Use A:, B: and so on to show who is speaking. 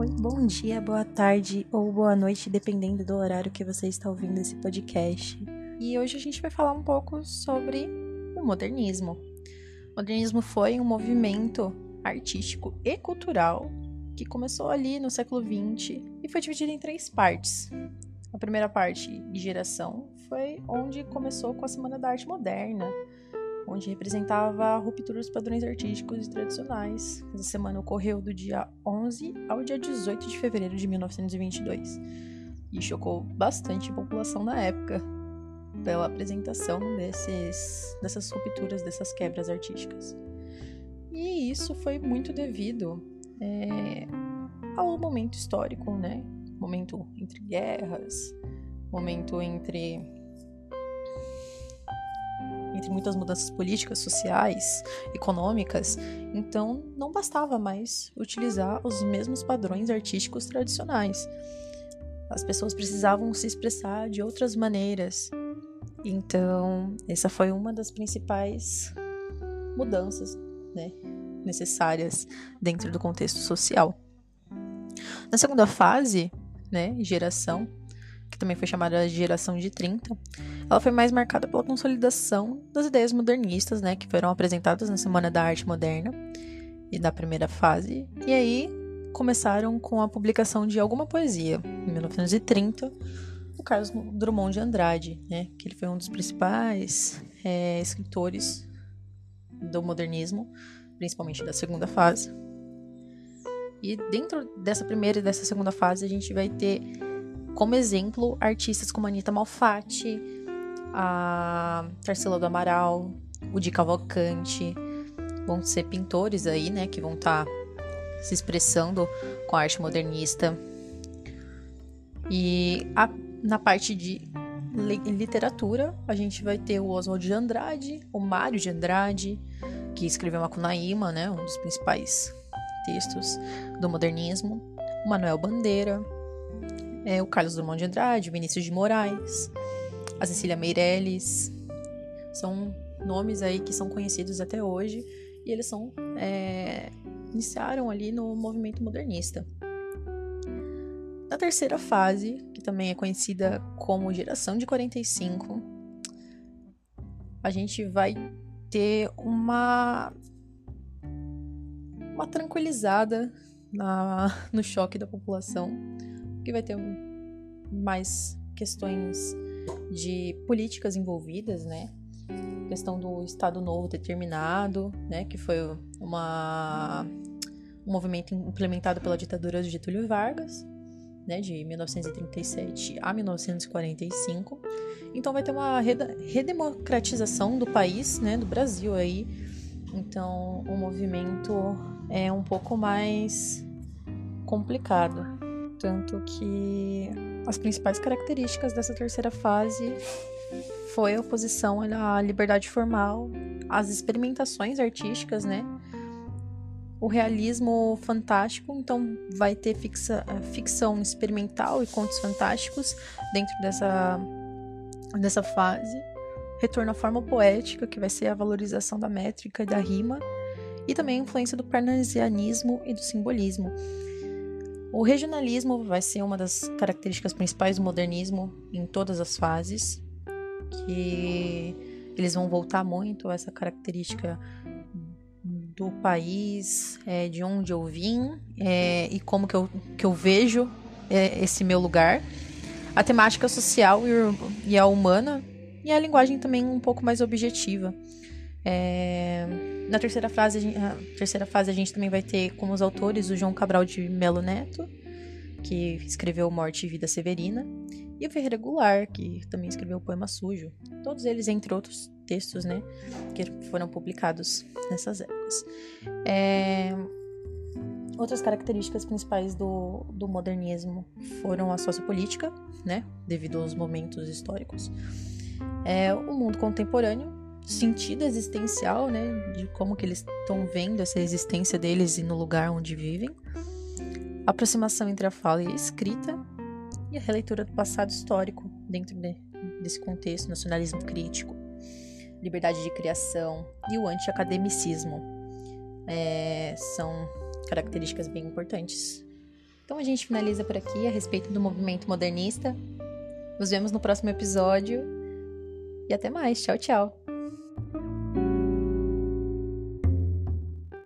A: Oi, bom dia, boa tarde ou boa noite, dependendo do horário que você está ouvindo esse podcast. E hoje a gente vai falar um pouco sobre o modernismo. O modernismo foi um movimento artístico e cultural que começou ali no século XX e foi dividido em três partes. A primeira parte, de geração, foi onde começou com a Semana da Arte Moderna, onde representava a ruptura dos padrões artísticos e tradicionais. Essa semana ocorreu do dia 11 ao dia 18 de fevereiro de 1922 e chocou bastante a população na época pela apresentação desses, dessas rupturas, dessas quebras artísticas. E isso foi muito devido é, ao momento histórico, né? Momento entre guerras, momento entre entre muitas mudanças políticas, sociais, econômicas, então não bastava mais utilizar os mesmos padrões artísticos tradicionais. As pessoas precisavam se expressar de outras maneiras. Então, essa foi uma das principais mudanças né, necessárias dentro do contexto social. Na segunda fase, né, geração, que também foi chamada de geração de 30, ela foi mais marcada pela consolidação das ideias modernistas, né, que foram apresentadas na Semana da Arte Moderna e da primeira fase, e aí começaram com a publicação de alguma poesia, em 1930, o Carlos Drummond de Andrade, né, que ele foi um dos principais é, escritores do modernismo, principalmente da segunda fase. E dentro dessa primeira e dessa segunda fase, a gente vai ter como exemplo artistas como Anita Malfatti, a Tarsila do Amaral, o Di Cavalcante, vão ser pintores aí, né, que vão estar tá se expressando com a arte modernista. E a, na parte de literatura, a gente vai ter o Oswald de Andrade, o Mário de Andrade, que escreveu Macunaíma, né, um dos principais textos do modernismo, o Manuel Bandeira, é, o Carlos Drummond de Andrade, o Vinícius de Moraes, a Cecília Meirelles. São nomes aí que são conhecidos até hoje e eles são é, iniciaram ali no movimento modernista. Na terceira fase, que também é conhecida como geração de 45, a gente vai ter uma uma tranquilizada na, no choque da população que vai ter mais questões de políticas envolvidas, né? Questão do Estado Novo determinado, né? Que foi uma, um movimento implementado pela ditadura de Getúlio Vargas, né? De 1937 a 1945. Então vai ter uma redemocratização do país, né? Do Brasil aí. Então o movimento é um pouco mais complicado. Tanto que as principais características dessa terceira fase foi a oposição à liberdade formal, às experimentações artísticas, né? O realismo fantástico, então vai ter fixa, ficção experimental e contos fantásticos dentro dessa, dessa fase. Retorno à forma poética, que vai ser a valorização da métrica e da rima, e também a influência do parnasianismo e do simbolismo. O regionalismo vai ser uma das características principais do modernismo em todas as fases, que eles vão voltar muito a essa característica do país, é, de onde eu vim é, e como que eu, que eu vejo é, esse meu lugar. A temática social e, e a humana e a linguagem também um pouco mais objetiva. É, na terceira fase, a terceira fase a gente também vai ter como os autores o João Cabral de Melo Neto, que escreveu Morte e Vida Severina, e o Ferreira Goulart, que também escreveu o Poema Sujo. Todos eles, entre outros textos, né, que foram publicados nessas épocas. É, outras características principais do, do modernismo foram a sociopolítica, né, devido aos momentos históricos, é, o mundo contemporâneo, sentido existencial, né, de como que eles estão vendo essa existência deles e no lugar onde vivem, a aproximação entre a fala e a escrita e a releitura do passado histórico dentro de, desse contexto, nacionalismo crítico, liberdade de criação e o anti-academicismo é, são características bem importantes Então a gente finaliza por aqui a respeito do movimento modernista. Nos vemos no próximo episódio e até mais. Tchau, tchau.